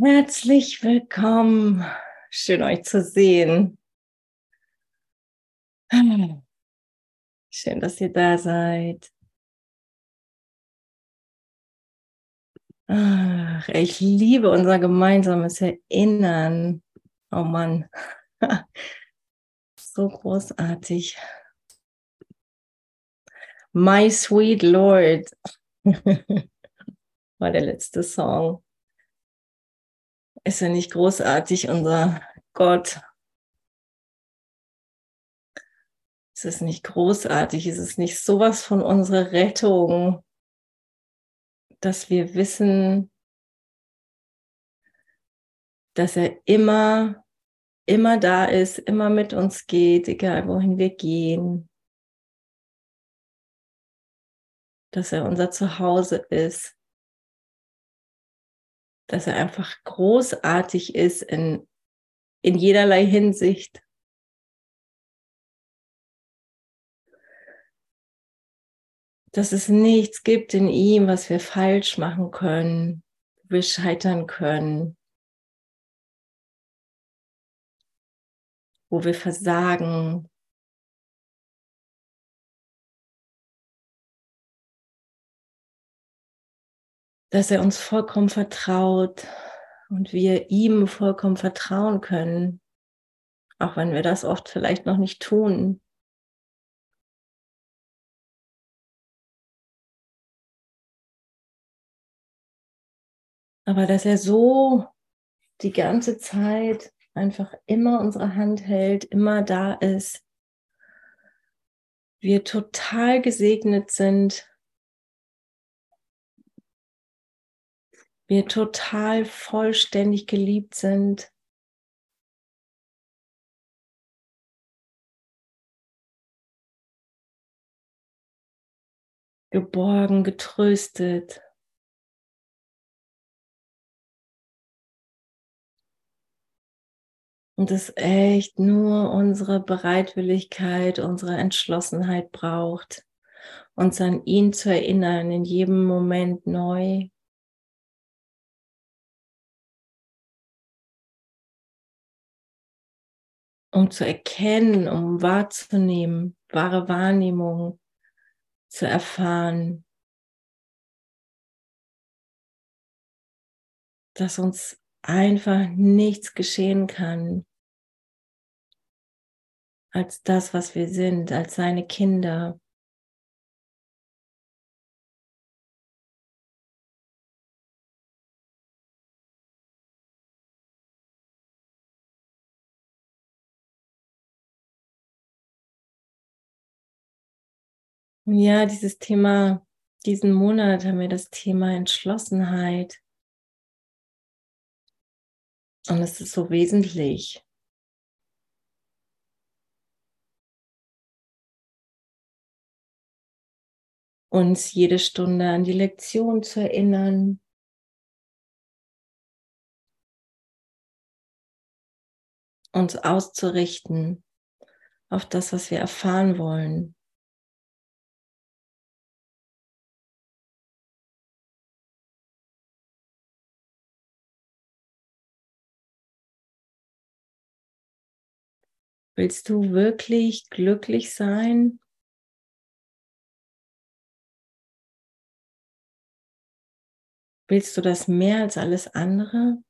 Herzlich willkommen. Schön euch zu sehen. Schön, dass ihr da seid. Ach, ich liebe unser gemeinsames Erinnern. Oh Mann. So großartig. My Sweet Lord war der letzte Song. Ist er nicht großartig, unser Gott? Ist es nicht großartig? Ist es nicht sowas von unserer Rettung, dass wir wissen, dass er immer, immer da ist, immer mit uns geht, egal wohin wir gehen. Dass er unser Zuhause ist dass er einfach großartig ist in, in jederlei Hinsicht. Dass es nichts gibt in ihm, was wir falsch machen können, wo wir scheitern können, wo wir versagen, dass er uns vollkommen vertraut und wir ihm vollkommen vertrauen können, auch wenn wir das oft vielleicht noch nicht tun. Aber dass er so die ganze Zeit einfach immer unsere Hand hält, immer da ist, wir total gesegnet sind wir total vollständig geliebt sind. Geborgen, getröstet. Und es echt nur unsere Bereitwilligkeit, unsere Entschlossenheit braucht, uns an ihn zu erinnern in jedem Moment neu. Um zu erkennen, um wahrzunehmen, wahre Wahrnehmung zu erfahren, dass uns einfach nichts geschehen kann als das, was wir sind, als seine Kinder. Ja, dieses Thema, diesen Monat haben wir das Thema Entschlossenheit. Und es ist so wesentlich. Uns jede Stunde an die Lektion zu erinnern. Uns auszurichten auf das, was wir erfahren wollen. Willst du wirklich glücklich sein? Willst du das mehr als alles andere?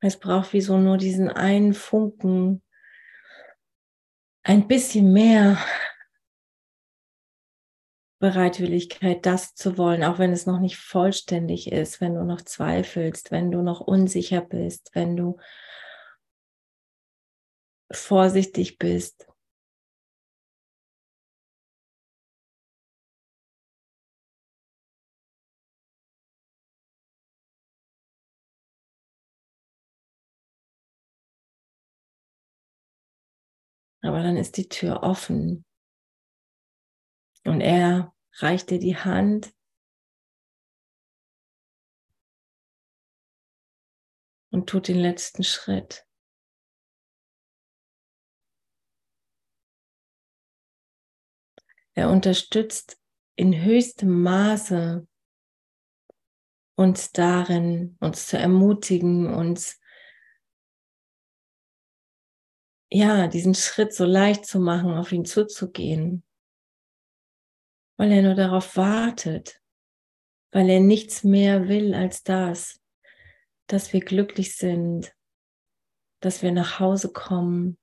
Es braucht wie so nur diesen einen Funken, ein bisschen mehr Bereitwilligkeit, das zu wollen, auch wenn es noch nicht vollständig ist, wenn du noch zweifelst, wenn du noch unsicher bist, wenn du vorsichtig bist. Aber dann ist die Tür offen und er reicht dir die Hand und tut den letzten Schritt. Er unterstützt in höchstem Maße uns darin, uns zu ermutigen, uns ja, diesen Schritt so leicht zu machen, auf ihn zuzugehen, weil er nur darauf wartet, weil er nichts mehr will als das, dass wir glücklich sind, dass wir nach Hause kommen,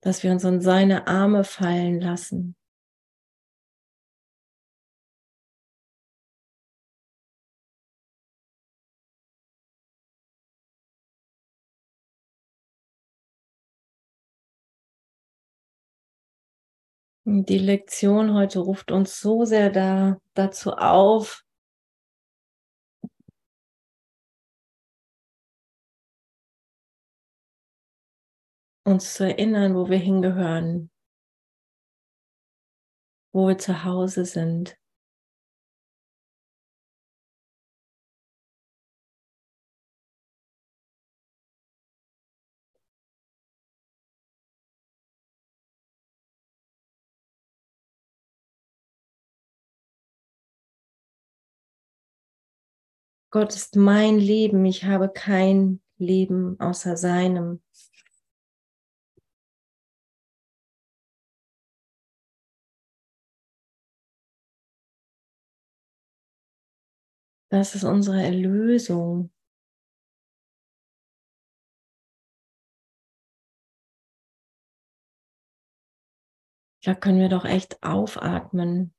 dass wir uns in seine Arme fallen lassen. Die Lektion heute ruft uns so sehr da, dazu auf, uns zu erinnern, wo wir hingehören, wo wir zu Hause sind. Gott ist mein Leben, ich habe kein Leben außer seinem. Das ist unsere Erlösung. Da können wir doch echt aufatmen.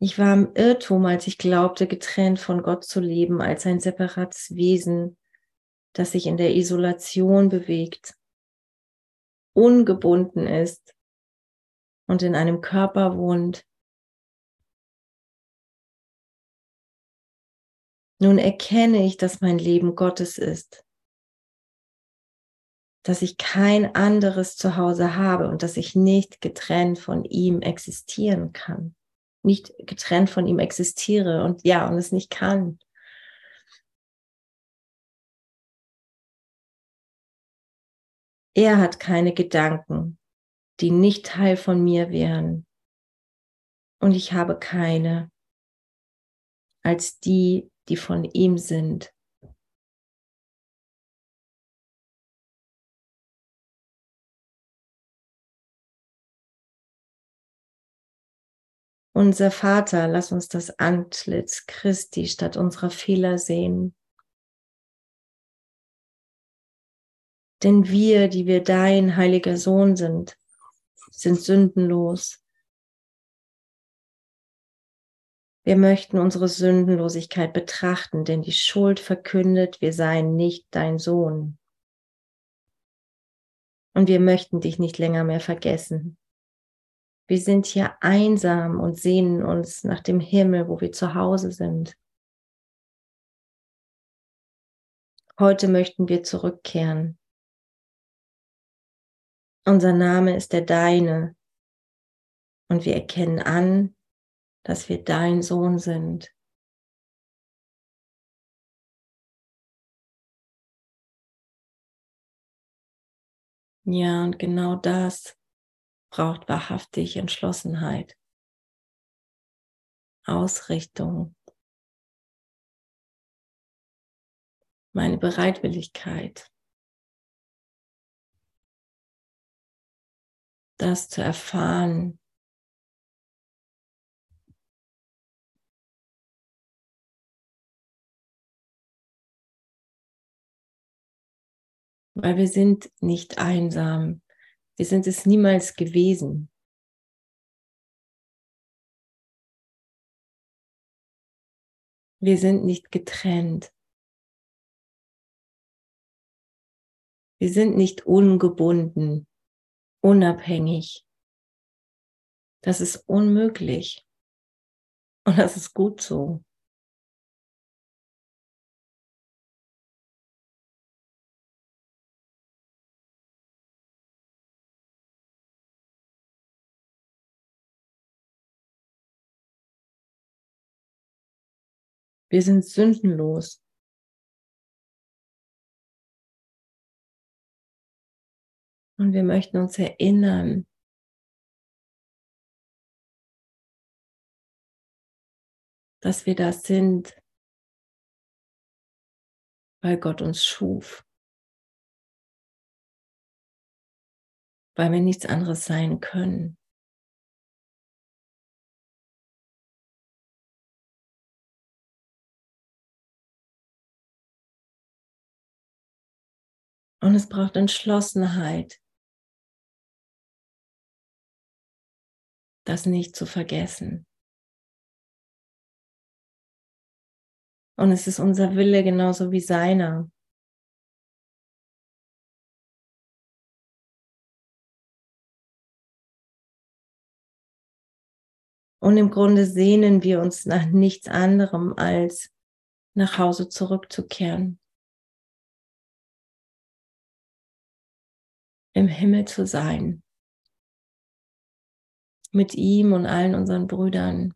Ich war im Irrtum, als ich glaubte, getrennt von Gott zu leben, als ein separates Wesen, das sich in der Isolation bewegt, ungebunden ist und in einem Körper wohnt. Nun erkenne ich, dass mein Leben Gottes ist, dass ich kein anderes Zuhause habe und dass ich nicht getrennt von ihm existieren kann nicht getrennt von ihm existiere und ja, und es nicht kann. Er hat keine Gedanken, die nicht Teil von mir wären. Und ich habe keine als die, die von ihm sind. Unser Vater, lass uns das Antlitz Christi statt unserer Fehler sehen. Denn wir, die wir dein heiliger Sohn sind, sind sündenlos. Wir möchten unsere Sündenlosigkeit betrachten, denn die Schuld verkündet, wir seien nicht dein Sohn. Und wir möchten dich nicht länger mehr vergessen. Wir sind hier einsam und sehnen uns nach dem Himmel, wo wir zu Hause sind. Heute möchten wir zurückkehren. Unser Name ist der deine und wir erkennen an, dass wir dein Sohn sind. Ja, und genau das braucht wahrhaftig Entschlossenheit, Ausrichtung, meine Bereitwilligkeit, das zu erfahren, weil wir sind nicht einsam. Wir sind es niemals gewesen. Wir sind nicht getrennt. Wir sind nicht ungebunden, unabhängig. Das ist unmöglich. Und das ist gut so. Wir sind sündenlos. Und wir möchten uns erinnern, dass wir das sind, weil Gott uns schuf, weil wir nichts anderes sein können. Und es braucht Entschlossenheit, das nicht zu vergessen. Und es ist unser Wille genauso wie seiner. Und im Grunde sehnen wir uns nach nichts anderem, als nach Hause zurückzukehren. Im Himmel zu sein. Mit ihm und allen unseren Brüdern.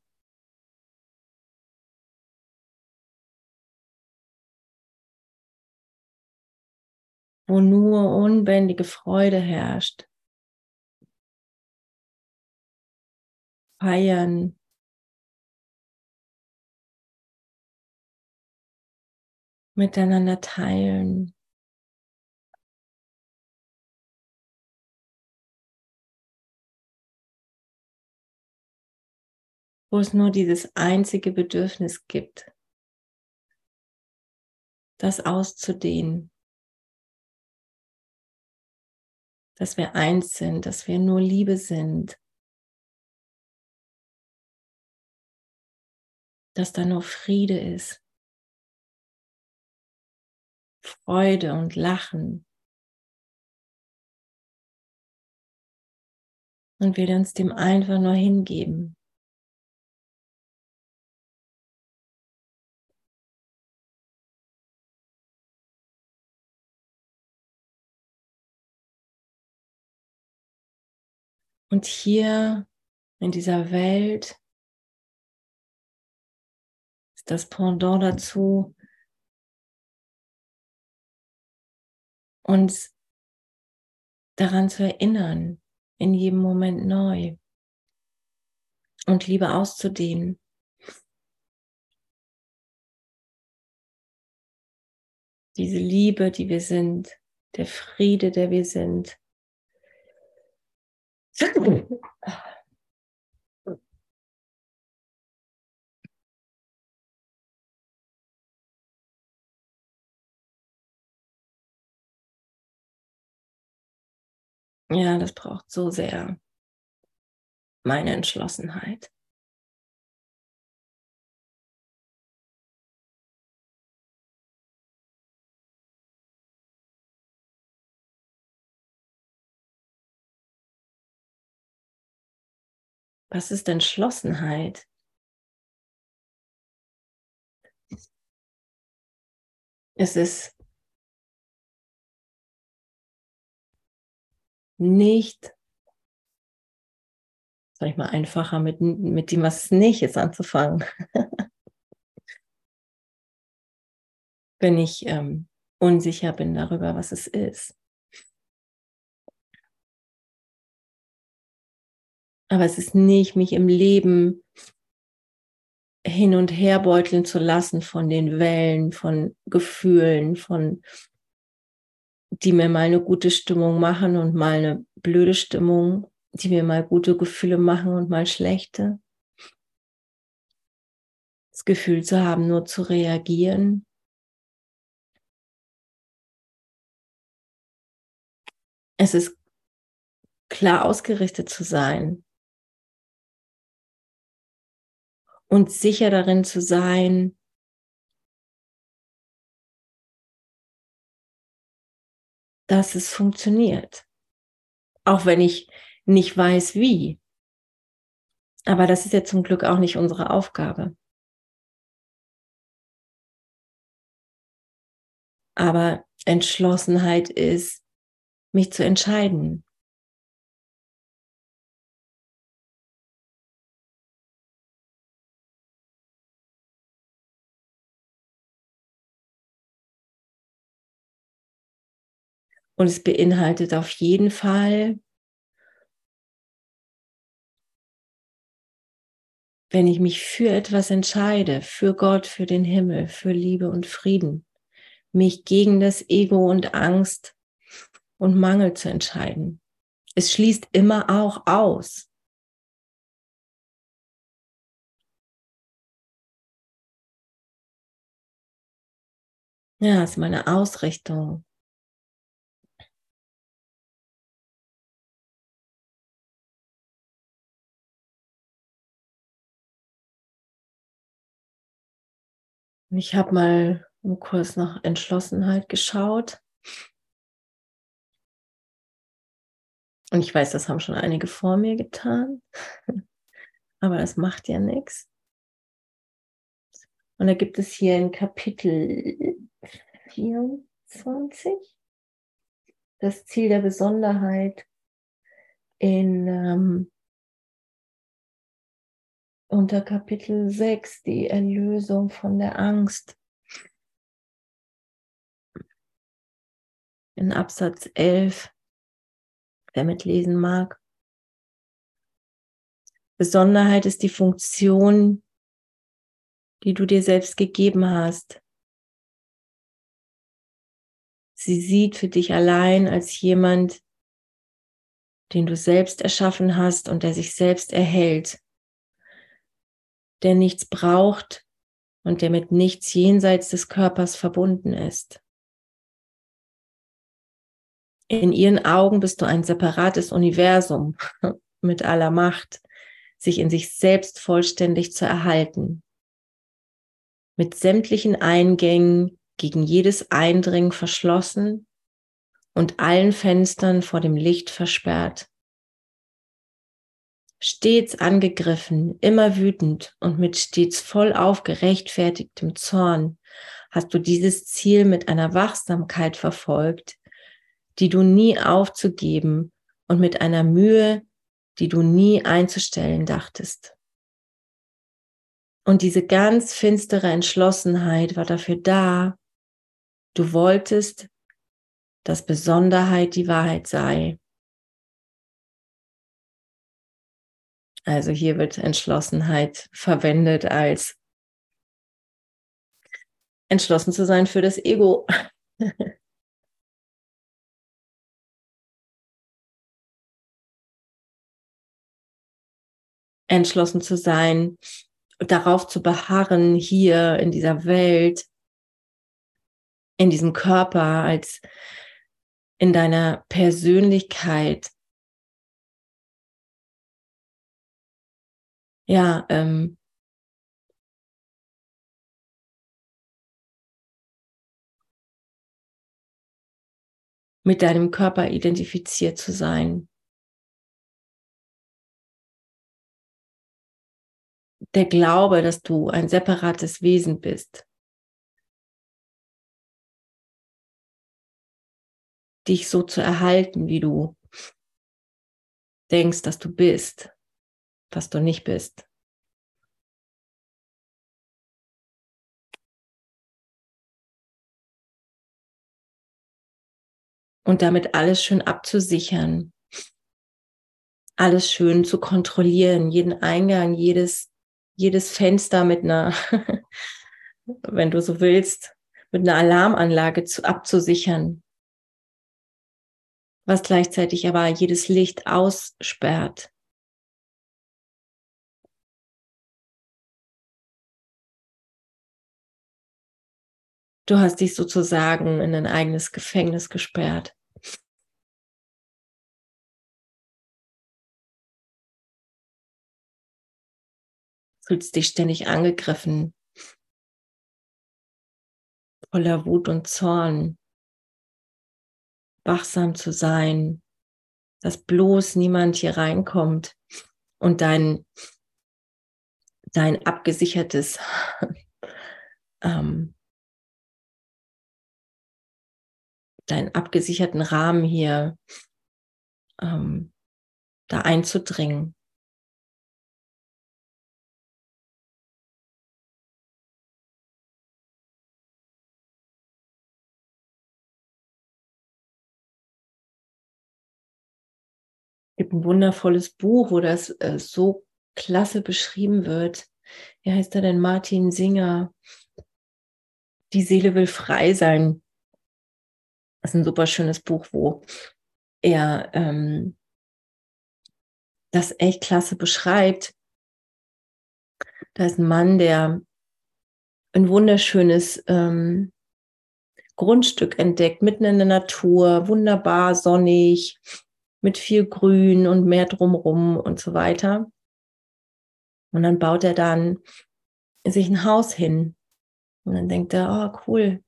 wo nur unbändige Freude herrscht. Feiern. Miteinander teilen. Wo es nur dieses einzige Bedürfnis gibt, das auszudehnen. dass wir eins sind, dass wir nur Liebe sind, dass da nur Friede ist, Freude und Lachen. Und wir uns dem einfach nur hingeben. Und hier in dieser Welt ist das Pendant dazu, uns daran zu erinnern, in jedem Moment neu. Und Liebe auszudehnen. Diese Liebe, die wir sind, der Friede, der wir sind, ja, das braucht so sehr meine Entschlossenheit. Was ist Entschlossenheit? Es ist nicht, sag ich mal, einfacher mit, mit dem, was es nicht ist, anzufangen. Wenn ich ähm, unsicher bin darüber, was es ist. Aber es ist nicht, mich im Leben hin und her beuteln zu lassen von den Wellen, von Gefühlen, von die mir mal eine gute Stimmung machen und mal eine blöde Stimmung, die mir mal gute Gefühle machen und mal schlechte. Das Gefühl zu haben, nur zu reagieren. Es ist klar ausgerichtet zu sein, und sicher darin zu sein, dass es funktioniert. Auch wenn ich nicht weiß, wie. Aber das ist ja zum Glück auch nicht unsere Aufgabe. Aber Entschlossenheit ist, mich zu entscheiden. Und es beinhaltet auf jeden Fall, wenn ich mich für etwas entscheide, für Gott, für den Himmel, für Liebe und Frieden, mich gegen das Ego und Angst und Mangel zu entscheiden. Es schließt immer auch aus. Ja, ist meine Ausrichtung. Ich habe mal im Kurs nach Entschlossenheit geschaut. Und ich weiß, das haben schon einige vor mir getan. Aber das macht ja nichts. Und da gibt es hier in Kapitel 24 das Ziel der Besonderheit in ähm, unter Kapitel 6 die Erlösung von der Angst. In Absatz 11 wer mitlesen mag. Besonderheit ist die Funktion, die du dir selbst gegeben hast. Sie sieht für dich allein als jemand, den du selbst erschaffen hast und der sich selbst erhält, der nichts braucht und der mit nichts jenseits des Körpers verbunden ist. In ihren Augen bist du ein separates Universum mit aller Macht, sich in sich selbst vollständig zu erhalten. Mit sämtlichen Eingängen gegen jedes Eindringen verschlossen und allen Fenstern vor dem Licht versperrt. Stets angegriffen, immer wütend und mit stets voll aufgerechtfertigtem Zorn hast du dieses Ziel mit einer Wachsamkeit verfolgt, die du nie aufzugeben und mit einer Mühe, die du nie einzustellen dachtest. Und diese ganz finstere Entschlossenheit war dafür da, du wolltest, dass Besonderheit die Wahrheit sei. Also hier wird Entschlossenheit verwendet als entschlossen zu sein für das Ego. entschlossen zu sein, darauf zu beharren, hier in dieser Welt, in diesem Körper, als in deiner Persönlichkeit. Ja, ähm, mit deinem Körper identifiziert zu sein. der Glaube, dass du ein separates Wesen bist, dich so zu erhalten, wie du denkst, dass du bist, was du nicht bist. Und damit alles schön abzusichern, alles schön zu kontrollieren, jeden Eingang, jedes jedes Fenster mit einer, wenn du so willst, mit einer Alarmanlage zu, abzusichern, was gleichzeitig aber jedes Licht aussperrt. Du hast dich sozusagen in ein eigenes Gefängnis gesperrt. fühlst dich ständig angegriffen, voller Wut und Zorn, wachsam zu sein, dass bloß niemand hier reinkommt und dein, dein abgesichertes ähm, deinen abgesicherten Rahmen hier ähm, da einzudringen. gibt ein wundervolles Buch, wo das äh, so klasse beschrieben wird. Wie heißt er denn? Martin Singer. Die Seele will frei sein. Das ist ein super schönes Buch, wo er ähm, das echt klasse beschreibt. Da ist ein Mann, der ein wunderschönes ähm, Grundstück entdeckt, mitten in der Natur, wunderbar sonnig, mit viel Grün und mehr drumrum und so weiter. Und dann baut er dann sich ein Haus hin. Und dann denkt er, oh cool,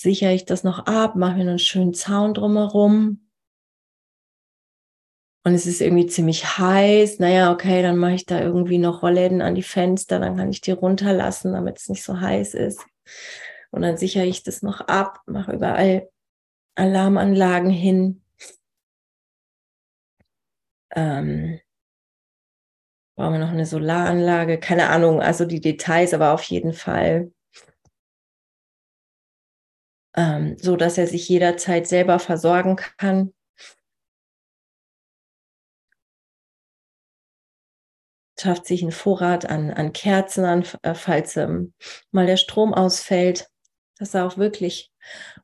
sichere ich das noch ab, mache mir einen schönen Zaun drumherum. Und es ist irgendwie ziemlich heiß. Naja, okay, dann mache ich da irgendwie noch Rollläden an die Fenster, dann kann ich die runterlassen, damit es nicht so heiß ist. Und dann sichere ich das noch ab, mache überall Alarmanlagen hin. Ähm, brauchen wir noch eine Solaranlage? Keine Ahnung, also die Details, aber auf jeden Fall ähm, so, dass er sich jederzeit selber versorgen kann. Schafft sich einen Vorrat an, an Kerzen an, äh, falls ähm, mal der Strom ausfällt, dass er auch wirklich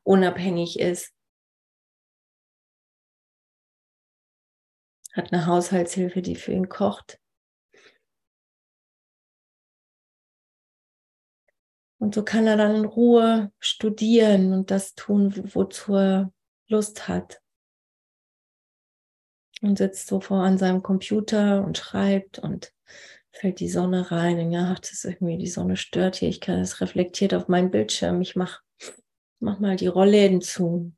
unabhängig ist. Hat eine Haushaltshilfe, die für ihn kocht. Und so kann er dann in Ruhe studieren und das tun, wozu er Lust hat. Und sitzt so vor an seinem Computer und schreibt und fällt die Sonne rein. Und ja, ach, das ist irgendwie, die Sonne stört hier. Ich kann, es reflektiert auf meinen Bildschirm. Ich mach, mach mal die Rollläden zu.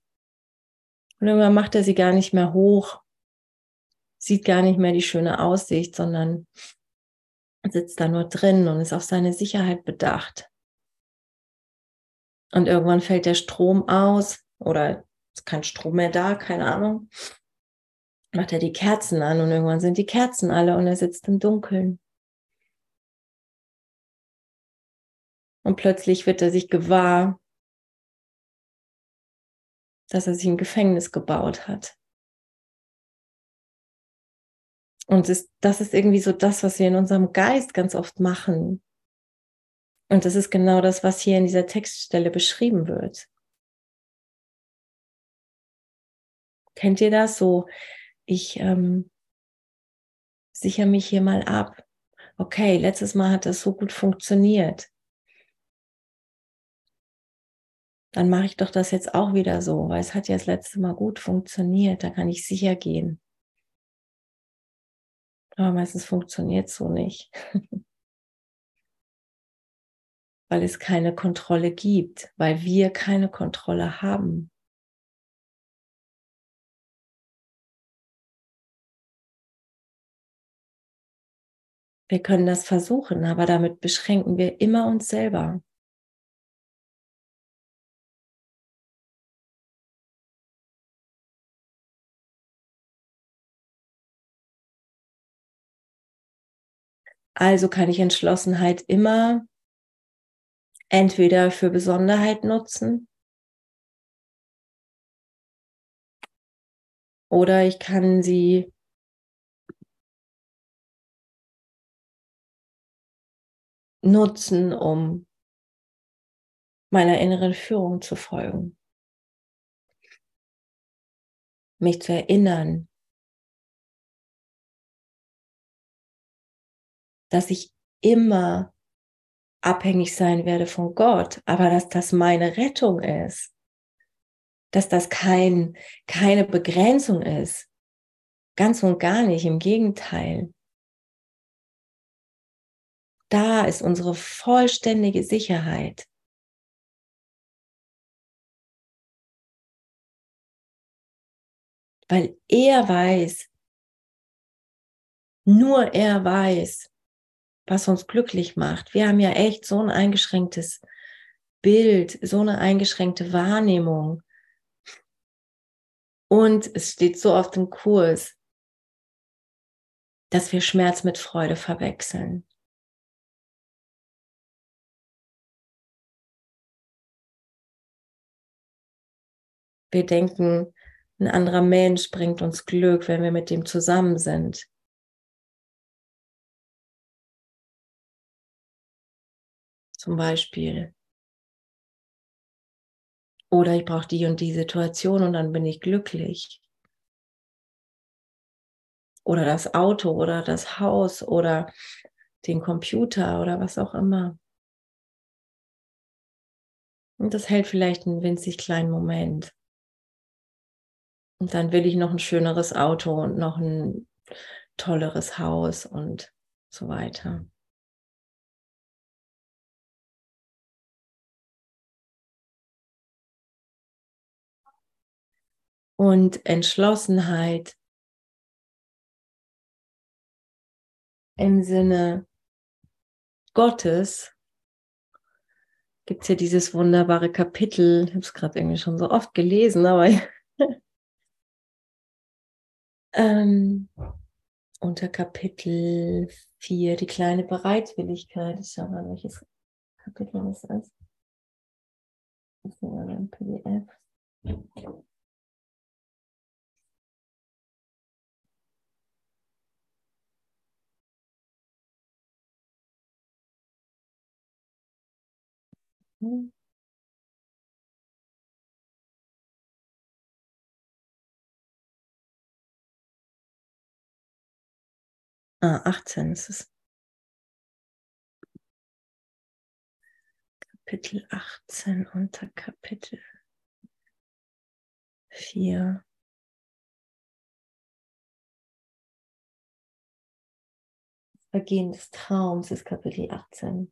Und irgendwann macht er sie gar nicht mehr hoch, sieht gar nicht mehr die schöne Aussicht, sondern sitzt da nur drin und ist auf seine Sicherheit bedacht. Und irgendwann fällt der Strom aus oder ist kein Strom mehr da, keine Ahnung. Macht er die Kerzen an und irgendwann sind die Kerzen alle und er sitzt im Dunkeln. Und plötzlich wird er sich gewahr, dass er sich ein Gefängnis gebaut hat. Und das, ist irgendwie so das, was wir in unserem Geist ganz oft machen. Und das ist genau das, was hier in dieser Textstelle beschrieben wird. Kennt ihr das so? Ich ähm, sichere mich hier mal ab. Okay, letztes Mal hat das so gut funktioniert. Dann mache ich doch das jetzt auch wieder so, weil es hat ja das letzte Mal gut funktioniert. Da kann ich sicher gehen. Aber meistens funktioniert es so nicht. weil es keine Kontrolle gibt, weil wir keine Kontrolle haben. Wir können das versuchen, aber damit beschränken wir immer uns selber. Also kann ich Entschlossenheit immer entweder für Besonderheit nutzen oder ich kann sie nutzen, um meiner inneren Führung zu folgen. Mich zu erinnern, dass ich immer abhängig sein werde von Gott, aber dass das meine Rettung ist, dass das kein, keine Begrenzung ist, ganz und gar nicht, im Gegenteil. Da ist unsere vollständige Sicherheit. Weil er weiß, nur er weiß, was uns glücklich macht. Wir haben ja echt so ein eingeschränktes Bild, so eine eingeschränkte Wahrnehmung. Und es steht so oft im Kurs, dass wir Schmerz mit Freude verwechseln. Wir denken, Ein anderer Mensch bringt uns Glück, wenn wir mit dem zusammen sind. Zum Beispiel. Oder ich brauche die und die Situation und dann bin ich glücklich. Oder das Auto oder das Haus oder den Computer oder was auch immer. Und das hält vielleicht einen winzig kleinen Moment. Und dann will ich noch ein schöneres Auto und noch ein tolleres Haus und so weiter. Und Entschlossenheit im Sinne Gottes gibt es ja dieses wunderbare Kapitel. Ich habe es gerade irgendwie schon so oft gelesen, aber ähm, unter Kapitel 4, die kleine Bereitwilligkeit. Ich schaue mal, welches Kapitel das ist. Das ist ein PDF. Mhm. Ah, 18 ist es. Kapitel 18 unter Kapitel 4. Vergehen des Traums ist Kapitel 18.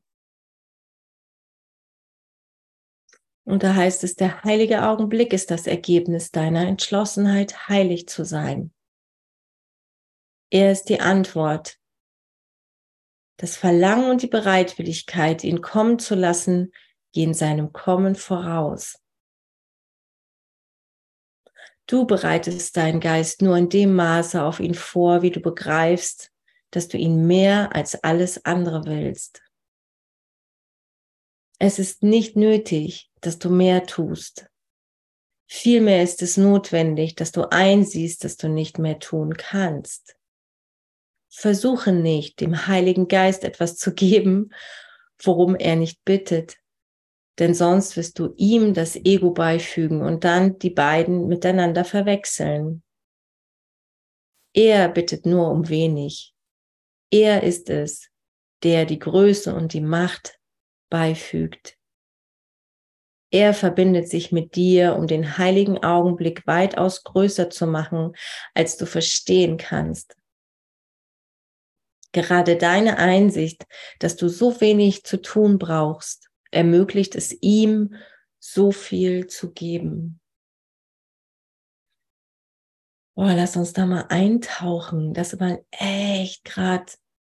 Und da heißt es, der heilige Augenblick ist das Ergebnis deiner Entschlossenheit, heilig zu sein. Er ist die Antwort. Das Verlangen und die Bereitwilligkeit, ihn kommen zu lassen, gehen seinem Kommen voraus. Du bereitest deinen Geist nur in dem Maße auf ihn vor, wie du begreifst, dass du ihn mehr als alles andere willst. Es ist nicht nötig, dass du mehr tust. Vielmehr ist es notwendig, dass du einsiehst, dass du nicht mehr tun kannst. Versuche nicht, dem Heiligen Geist etwas zu geben, worum er nicht bittet, denn sonst wirst du ihm das Ego beifügen und dann die beiden miteinander verwechseln. Er bittet nur um wenig. Er ist es, der die Größe und die Macht beifügt. Er verbindet sich mit dir, um den heiligen Augenblick weitaus größer zu machen, als du verstehen kannst. Gerade deine Einsicht, dass du so wenig zu tun brauchst, ermöglicht es ihm, so viel zu geben. Boah, lass uns da mal eintauchen, das mal echt gerade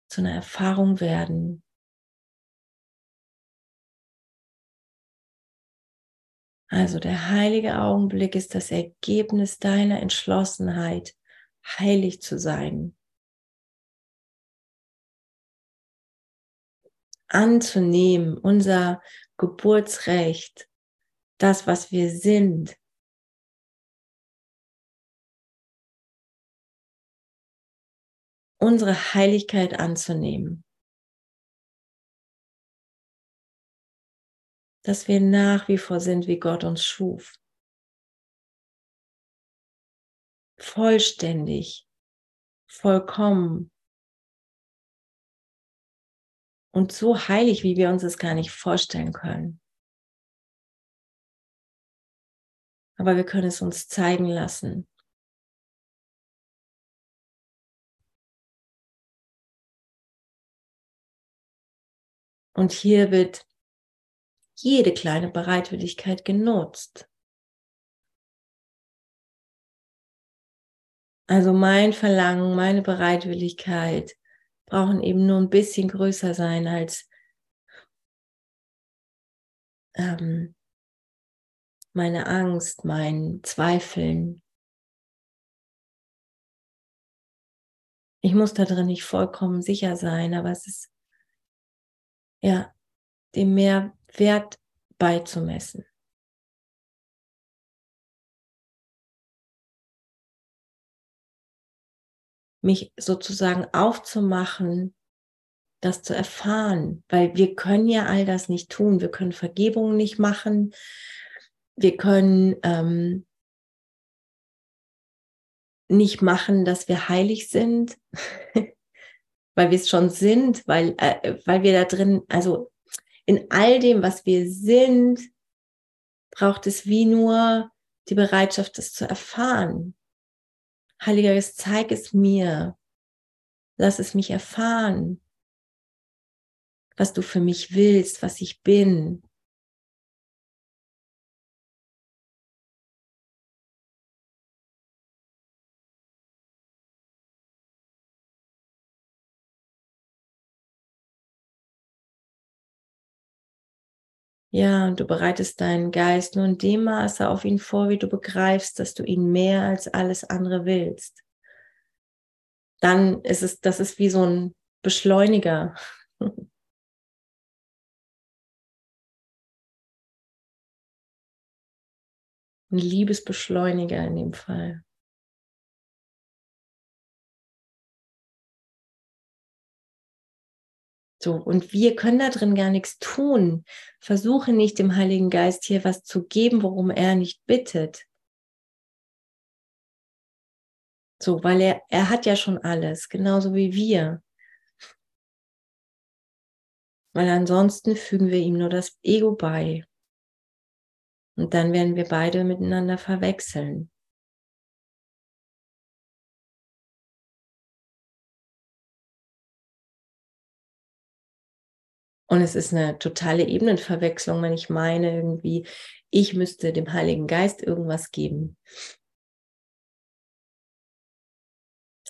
zu einer Erfahrung werden. Also der heilige Augenblick ist das Ergebnis deiner Entschlossenheit, heilig zu sein. Anzunehmen, unser Geburtsrecht, das, was wir sind. Unsere Heiligkeit anzunehmen. Dass wir nach wie vor sind, wie Gott uns schuf. Vollständig, vollkommen und so heilig, wie wir uns es gar nicht vorstellen können. Aber wir können es uns zeigen lassen. Und hier wird jede kleine Bereitwilligkeit genutzt. Also mein Verlangen, meine Bereitwilligkeit brauchen eben nur ein bisschen größer sein als ähm, meine Angst, mein Zweifeln. Ich muss da drin nicht vollkommen sicher sein, aber es ist ja dem mehr Wert beizumessen. mich sozusagen aufzumachen, das zu erfahren, weil wir können ja all das nicht tun. Wir können Vergebung nicht machen. Wir können ähm, nicht machen, dass wir heilig sind, weil wir es schon sind, weil, äh, weil wir da drin, also in all dem, was wir sind, braucht es wie nur die Bereitschaft, das zu erfahren. Heiliger Geist, zeig es mir. Lass es mich erfahren, was du für mich willst, was ich bin. Ja, und du bereitest deinen Geist nur in dem Maße auf ihn vor, wie du begreifst, dass du ihn mehr als alles andere willst. Dann ist es, das ist wie so ein Beschleuniger. Ein Liebesbeschleuniger in dem Fall. So, und wir können da drin gar nichts tun. Versuche nicht dem Heiligen Geist hier was zu geben, worum er nicht bittet. So, weil er, er hat ja schon alles, genauso wie wir. Weil ansonsten fügen wir ihm nur das Ego bei. Und dann werden wir beide miteinander verwechseln. Und es ist eine totale Ebenenverwechslung, wenn ich meine, irgendwie, ich müsste dem Heiligen Geist irgendwas geben.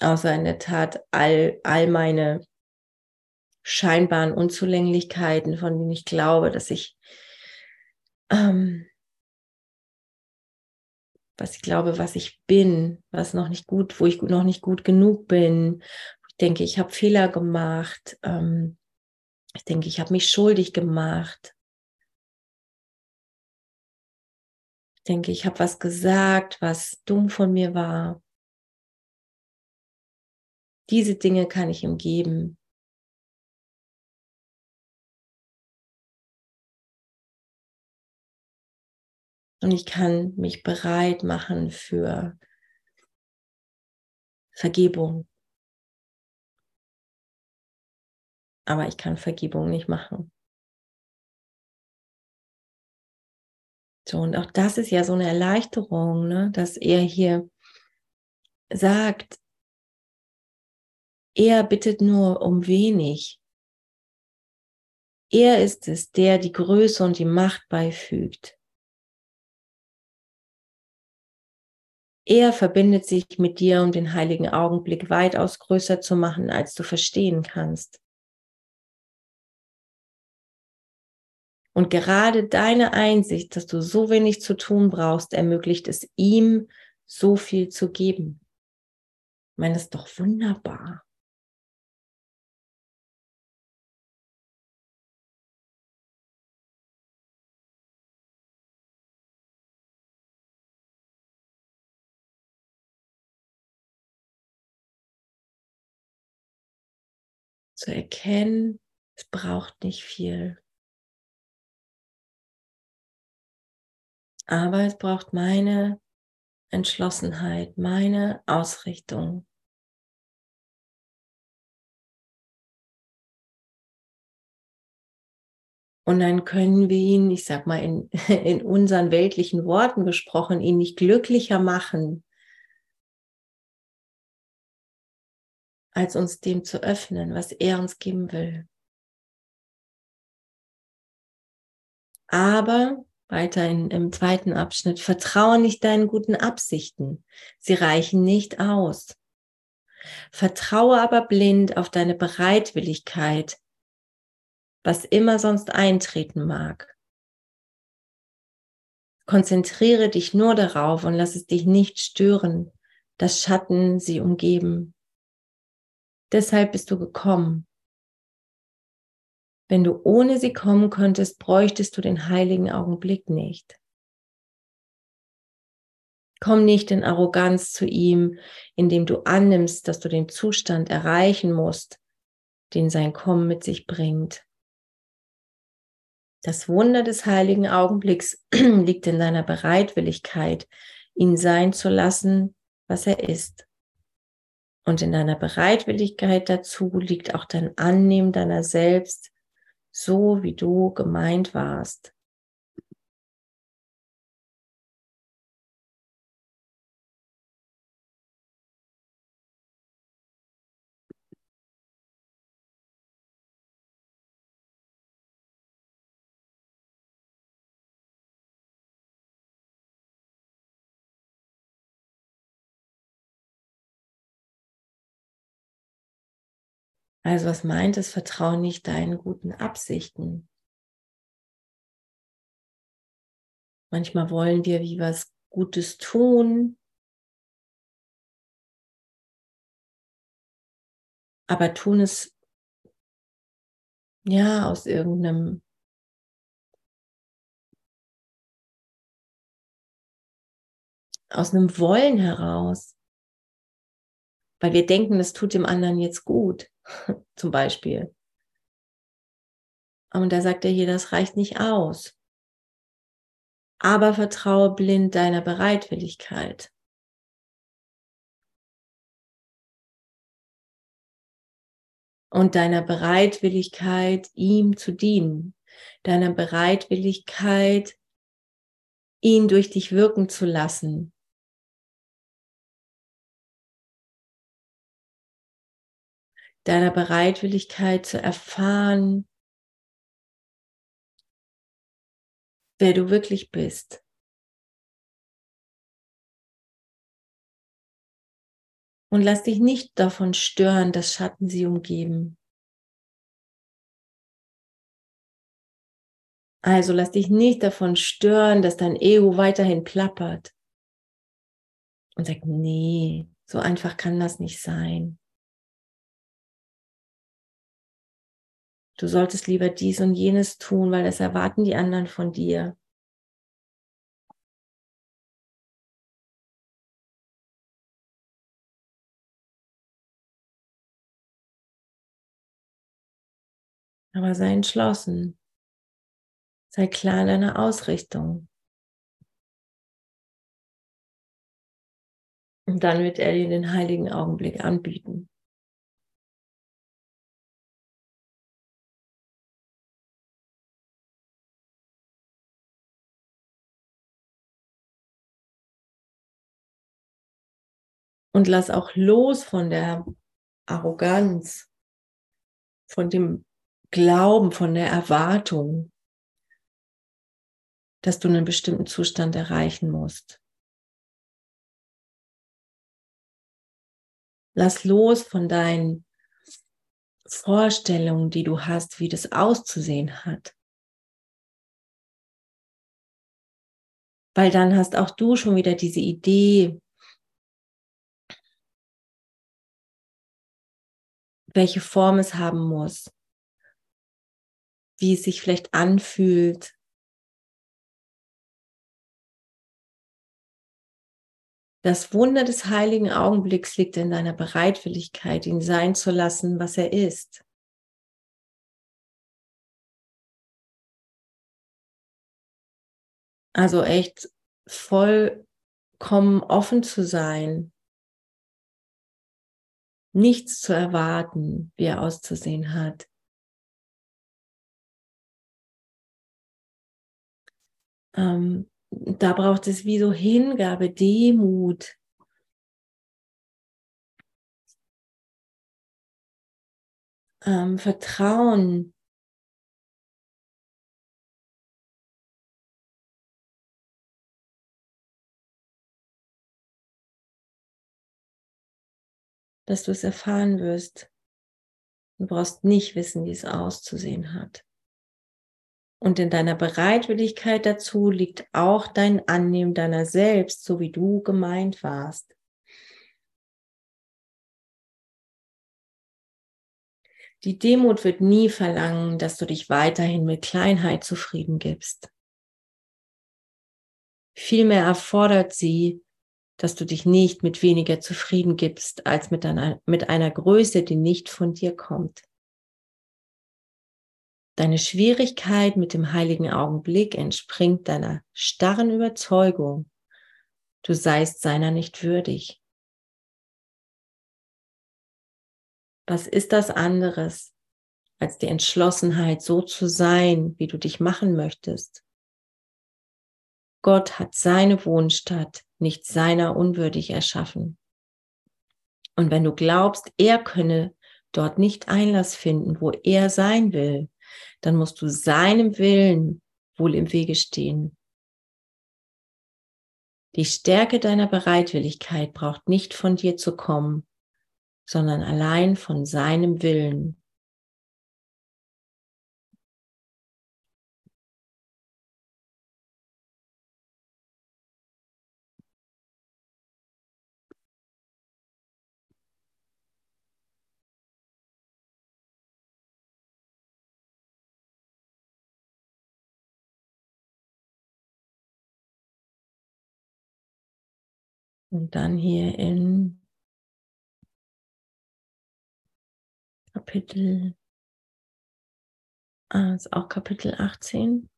Außer in der Tat all, all meine scheinbaren Unzulänglichkeiten, von denen ich glaube, dass ich, ähm, was ich glaube, was ich bin, was noch nicht gut, wo ich noch nicht gut genug bin. Ich denke, ich habe Fehler gemacht. Ähm, ich denke, ich habe mich schuldig gemacht. Ich denke, ich habe was gesagt, was dumm von mir war. Diese Dinge kann ich ihm geben. Und ich kann mich bereit machen für Vergebung. Aber ich kann Vergebung nicht machen. So, und auch das ist ja so eine Erleichterung, ne? dass er hier sagt, er bittet nur um wenig. Er ist es, der die Größe und die Macht beifügt. Er verbindet sich mit dir, um den heiligen Augenblick weitaus größer zu machen, als du verstehen kannst. Und gerade deine Einsicht, dass du so wenig zu tun brauchst, ermöglicht es ihm, so viel zu geben. Ich meine, das ist doch wunderbar. Zu erkennen, es braucht nicht viel. Aber es braucht meine Entschlossenheit, meine Ausrichtung. Und dann können wir ihn, ich sag mal in, in unseren weltlichen Worten gesprochen, ihn nicht glücklicher machen, als uns dem zu öffnen, was er uns geben will. Aber weiter in, im zweiten Abschnitt. Vertraue nicht deinen guten Absichten. Sie reichen nicht aus. Vertraue aber blind auf deine Bereitwilligkeit, was immer sonst eintreten mag. Konzentriere dich nur darauf und lass es dich nicht stören, dass Schatten sie umgeben. Deshalb bist du gekommen, wenn du ohne sie kommen könntest, bräuchtest du den heiligen Augenblick nicht. Komm nicht in Arroganz zu ihm, indem du annimmst, dass du den Zustand erreichen musst, den sein Kommen mit sich bringt. Das Wunder des heiligen Augenblicks liegt in deiner Bereitwilligkeit, ihn sein zu lassen, was er ist. Und in deiner Bereitwilligkeit dazu liegt auch dein Annehmen deiner selbst, so wie du gemeint warst. Also was meint es, vertraue nicht deinen guten Absichten. Manchmal wollen wir wie was Gutes tun, aber tun es ja aus irgendeinem aus einem Wollen heraus, weil wir denken, es tut dem anderen jetzt gut. zum Beispiel. Und da sagt er hier, das reicht nicht aus. Aber vertraue blind deiner Bereitwilligkeit. Und deiner Bereitwilligkeit, ihm zu dienen. Deiner Bereitwilligkeit, ihn durch dich wirken zu lassen. Deiner Bereitwilligkeit zu erfahren, wer du wirklich bist. Und lass dich nicht davon stören, dass Schatten sie umgeben. Also lass dich nicht davon stören, dass dein Ego weiterhin plappert und sagt, nee, so einfach kann das nicht sein. Du solltest lieber dies und jenes tun, weil das erwarten die anderen von dir. Aber sei entschlossen. Sei klar in deiner Ausrichtung. Und dann wird er dir den heiligen Augenblick anbieten. Und lass auch los von der Arroganz, von dem Glauben, von der Erwartung, dass du einen bestimmten Zustand erreichen musst. Lass los von deinen Vorstellungen, die du hast, wie das auszusehen hat. Weil dann hast auch du schon wieder diese Idee, welche Form es haben muss, wie es sich vielleicht anfühlt. Das Wunder des heiligen Augenblicks liegt in deiner Bereitwilligkeit, ihn sein zu lassen, was er ist. Also echt vollkommen offen zu sein nichts zu erwarten, wie er auszusehen hat. Ähm, da braucht es wie so Hingabe, Demut. Ähm, Vertrauen. Dass du es erfahren wirst. Du brauchst nicht wissen, wie es auszusehen hat. Und in deiner Bereitwilligkeit dazu liegt auch dein Annehmen deiner selbst, so wie du gemeint warst. Die Demut wird nie verlangen, dass du dich weiterhin mit Kleinheit zufrieden gibst. Vielmehr erfordert sie, dass du dich nicht mit weniger zufrieden gibst als mit einer, mit einer Größe, die nicht von dir kommt. Deine Schwierigkeit mit dem heiligen Augenblick entspringt deiner starren Überzeugung, du seist seiner nicht würdig. Was ist das anderes als die Entschlossenheit, so zu sein, wie du dich machen möchtest? Gott hat seine Wohnstatt nicht seiner unwürdig erschaffen. Und wenn du glaubst, er könne dort nicht Einlass finden, wo er sein will, dann musst du seinem Willen wohl im Wege stehen. Die Stärke deiner Bereitwilligkeit braucht nicht von dir zu kommen, sondern allein von seinem Willen. Und dann hier in Kapitel, ah, ist auch Kapitel 18.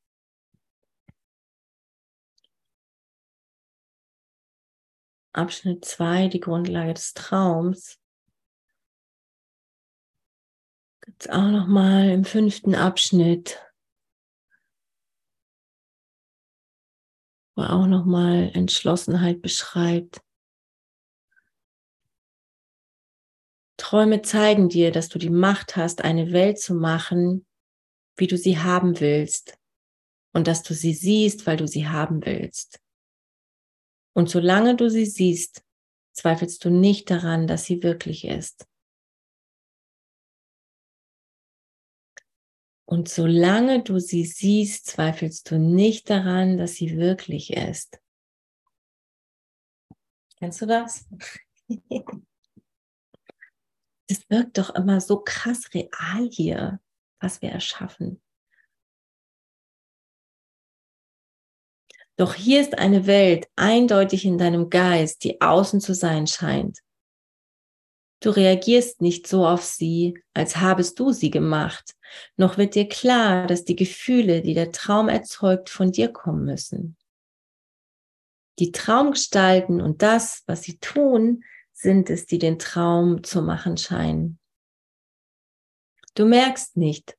Abschnitt 2, die Grundlage des Traums. Gibt es auch noch mal im fünften Abschnitt, wo auch noch mal Entschlossenheit beschreibt. Träume zeigen dir, dass du die Macht hast, eine Welt zu machen, wie du sie haben willst. Und dass du sie siehst, weil du sie haben willst. Und solange du sie siehst, zweifelst du nicht daran, dass sie wirklich ist. Und solange du sie siehst, zweifelst du nicht daran, dass sie wirklich ist. Kennst du das? das wirkt doch immer so krass real hier, was wir erschaffen. Doch hier ist eine Welt eindeutig in deinem Geist, die außen zu sein scheint. Du reagierst nicht so auf sie, als habest du sie gemacht, noch wird dir klar, dass die Gefühle, die der Traum erzeugt, von dir kommen müssen. Die Traumgestalten und das, was sie tun, sind es, die den Traum zu machen scheinen. Du merkst nicht,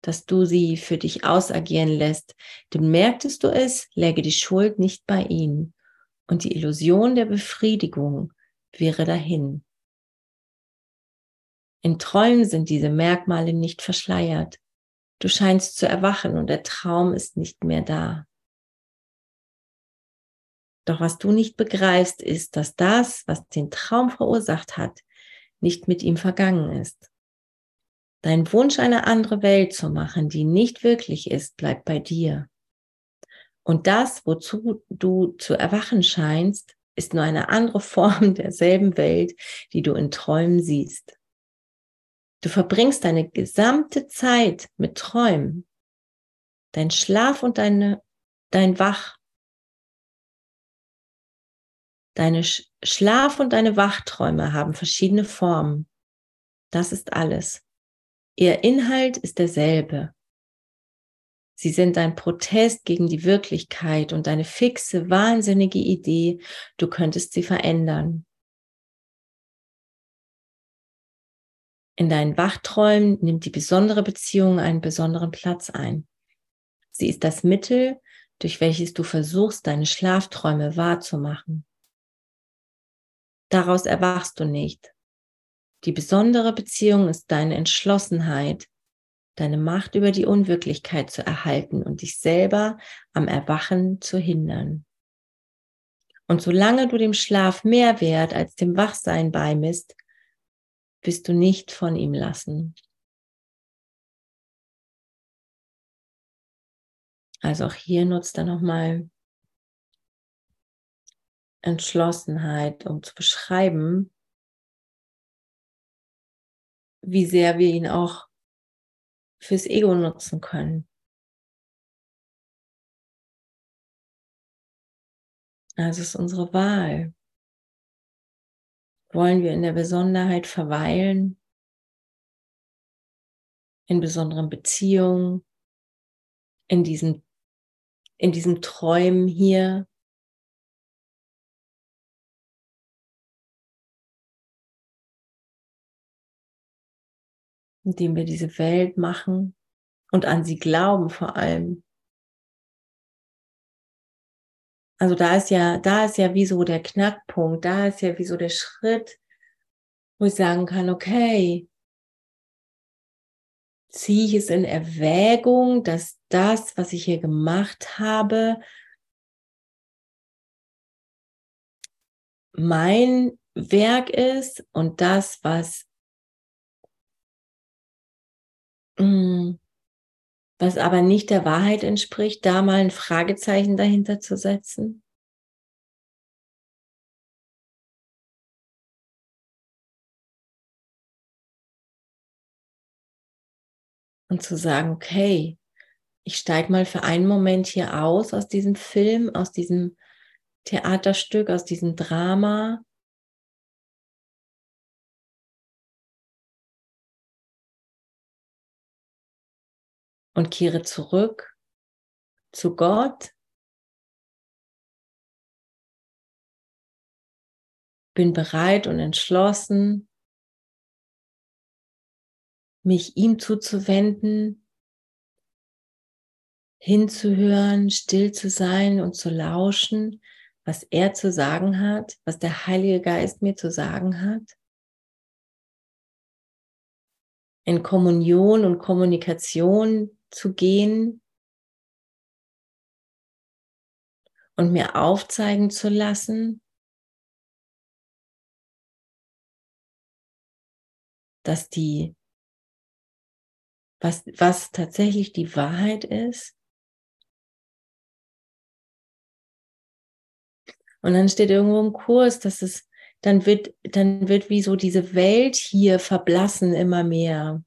dass du sie für dich ausagieren lässt, denn merktest du es, läge die Schuld nicht bei ihnen und die Illusion der Befriedigung wäre dahin. In Träumen sind diese Merkmale nicht verschleiert. Du scheinst zu erwachen und der Traum ist nicht mehr da. Doch was du nicht begreifst, ist, dass das, was den Traum verursacht hat, nicht mit ihm vergangen ist. Dein Wunsch, eine andere Welt zu machen, die nicht wirklich ist, bleibt bei dir. Und das, wozu du zu erwachen scheinst, ist nur eine andere Form derselben Welt, die du in Träumen siehst. Du verbringst deine gesamte Zeit mit Träumen. Dein Schlaf und deine, dein Wach Deine Schlaf- und deine Wachträume haben verschiedene Formen. Das ist alles. Ihr Inhalt ist derselbe. Sie sind ein Protest gegen die Wirklichkeit und eine fixe, wahnsinnige Idee, du könntest sie verändern. In deinen Wachträumen nimmt die besondere Beziehung einen besonderen Platz ein. Sie ist das Mittel, durch welches du versuchst, deine Schlafträume wahrzumachen. Daraus erwachst du nicht. Die besondere Beziehung ist deine Entschlossenheit, deine Macht über die Unwirklichkeit zu erhalten und dich selber am Erwachen zu hindern. Und solange du dem Schlaf mehr Wert als dem Wachsein beimisst, bist du nicht von ihm lassen. Also auch hier nutzt er nochmal Entschlossenheit, um zu beschreiben, wie sehr wir ihn auch fürs Ego nutzen können. Also ist unsere Wahl. wollen wir in der Besonderheit verweilen, in besonderen Beziehungen, in diesem, in diesem Träumen hier. Indem wir diese Welt machen und an sie glauben vor allem. Also da ist ja, da ist ja wie so der Knackpunkt, da ist ja wie so der Schritt, wo ich sagen kann, okay, ziehe ich es in Erwägung, dass das, was ich hier gemacht habe, mein Werk ist und das, was, was aber nicht der Wahrheit entspricht, da mal ein Fragezeichen dahinter zu setzen? Und zu sagen, okay, ich steige mal für einen Moment hier aus, aus diesem Film, aus diesem Theaterstück, aus diesem Drama. Und kehre zurück zu Gott. Bin bereit und entschlossen, mich ihm zuzuwenden, hinzuhören, still zu sein und zu lauschen, was er zu sagen hat, was der Heilige Geist mir zu sagen hat. In Kommunion und Kommunikation zu gehen und mir aufzeigen zu lassen, dass die, was, was tatsächlich die Wahrheit ist Und dann steht irgendwo im Kurs, dass es, dann wird, dann wird wie so diese Welt hier verblassen immer mehr.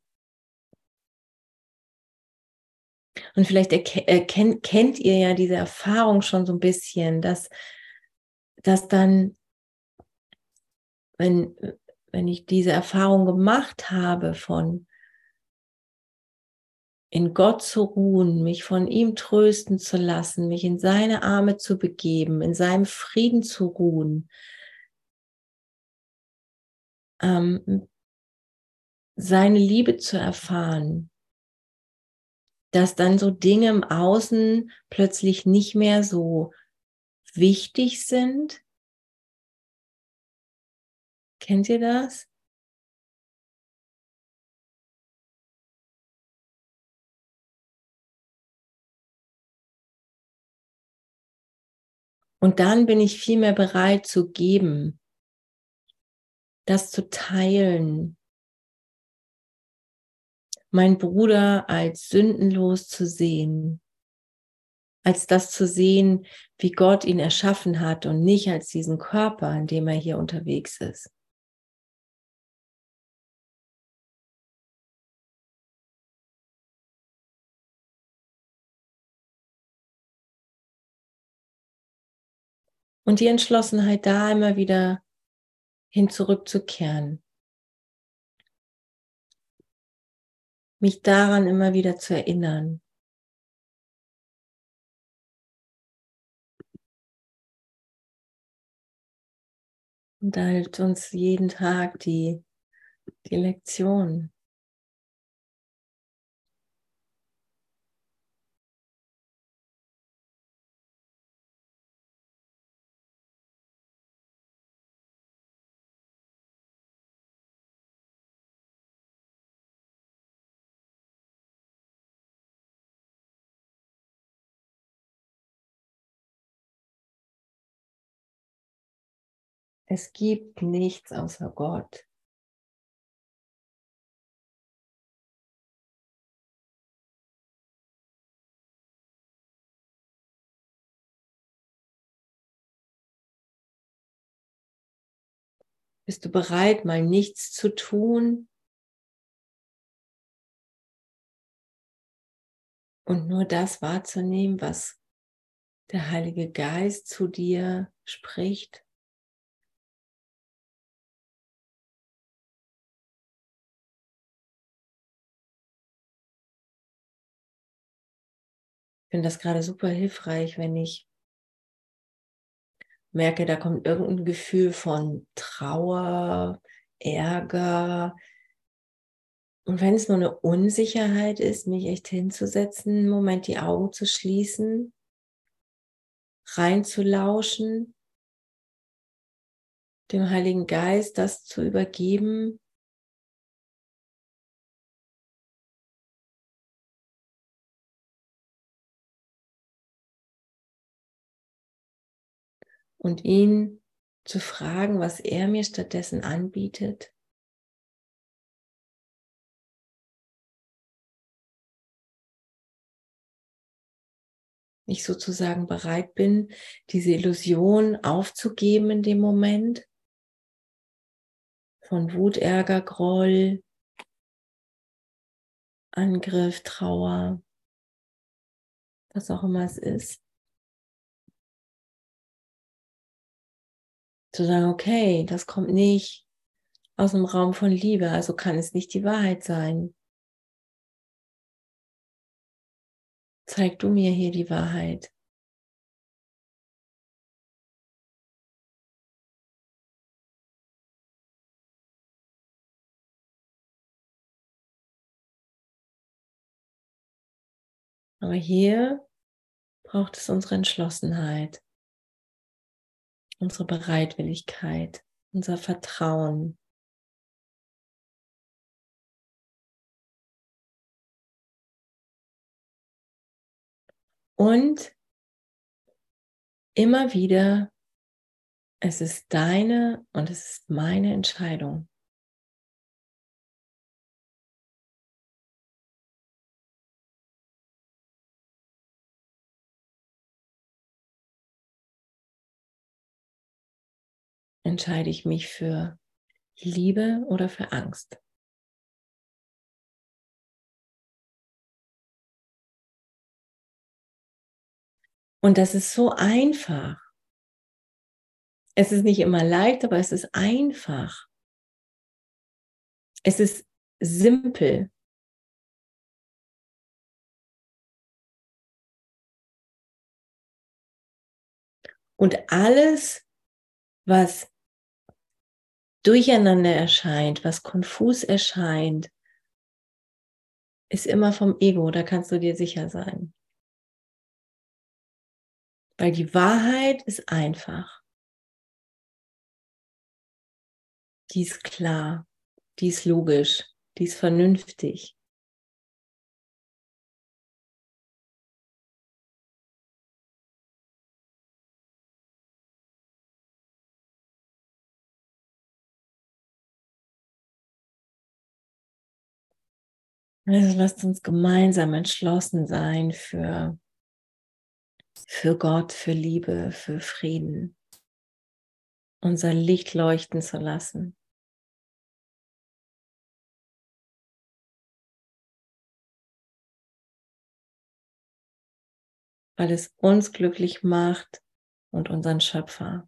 Und vielleicht erkennt, kennt ihr ja diese Erfahrung schon so ein bisschen, dass, dass dann, wenn, wenn ich diese Erfahrung gemacht habe von, in Gott zu ruhen, mich von ihm trösten zu lassen, mich in seine Arme zu begeben, in seinem Frieden zu ruhen, ähm, seine Liebe zu erfahren, dass dann so Dinge im Außen plötzlich nicht mehr so wichtig sind. Kennt ihr das? Und dann bin ich viel mehr bereit zu geben, das zu teilen, meinen Bruder als sündenlos zu sehen, als das zu sehen, wie Gott ihn erschaffen hat und nicht als diesen Körper, in dem er hier unterwegs ist. Und die Entschlossenheit, da immer wieder hin zurückzukehren. Mich daran immer wieder zu erinnern. Und da hilft uns jeden Tag die, die Lektion. Es gibt nichts außer Gott. Bist du bereit, mal nichts zu tun und nur das wahrzunehmen, was der Heilige Geist zu dir spricht? Finde das gerade super hilfreich, wenn ich merke, da kommt irgendein Gefühl von Trauer, Ärger. Und wenn es nur eine Unsicherheit ist, mich echt hinzusetzen, einen Moment die Augen zu schließen, reinzulauschen, dem Heiligen Geist das zu übergeben, und ihn zu fragen, was er mir stattdessen anbietet. Ich sozusagen bereit bin, diese Illusion aufzugeben in dem Moment von Wut, Ärger, Groll, Angriff, Trauer, was auch immer es ist. Zu sagen, okay, das kommt nicht aus dem Raum von Liebe, also kann es nicht die Wahrheit sein. Zeig du mir hier die Wahrheit. Aber hier braucht es unsere Entschlossenheit unsere Bereitwilligkeit, unser Vertrauen. Und immer wieder, es ist deine und es ist meine Entscheidung. Entscheide ich mich für Liebe oder für Angst. Und das ist so einfach. Es ist nicht immer leicht, aber es ist einfach. Es ist simpel. Und alles, was durcheinander erscheint, was konfus erscheint, ist immer vom Ego, da kannst du dir sicher sein. Weil die Wahrheit ist einfach. Die ist klar, die ist logisch, die ist vernünftig. Also lasst uns gemeinsam entschlossen sein für, für Gott, für Liebe, für Frieden. Unser Licht leuchten zu lassen. Weil es uns glücklich macht und unseren Schöpfer.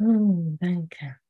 Oh, thank you.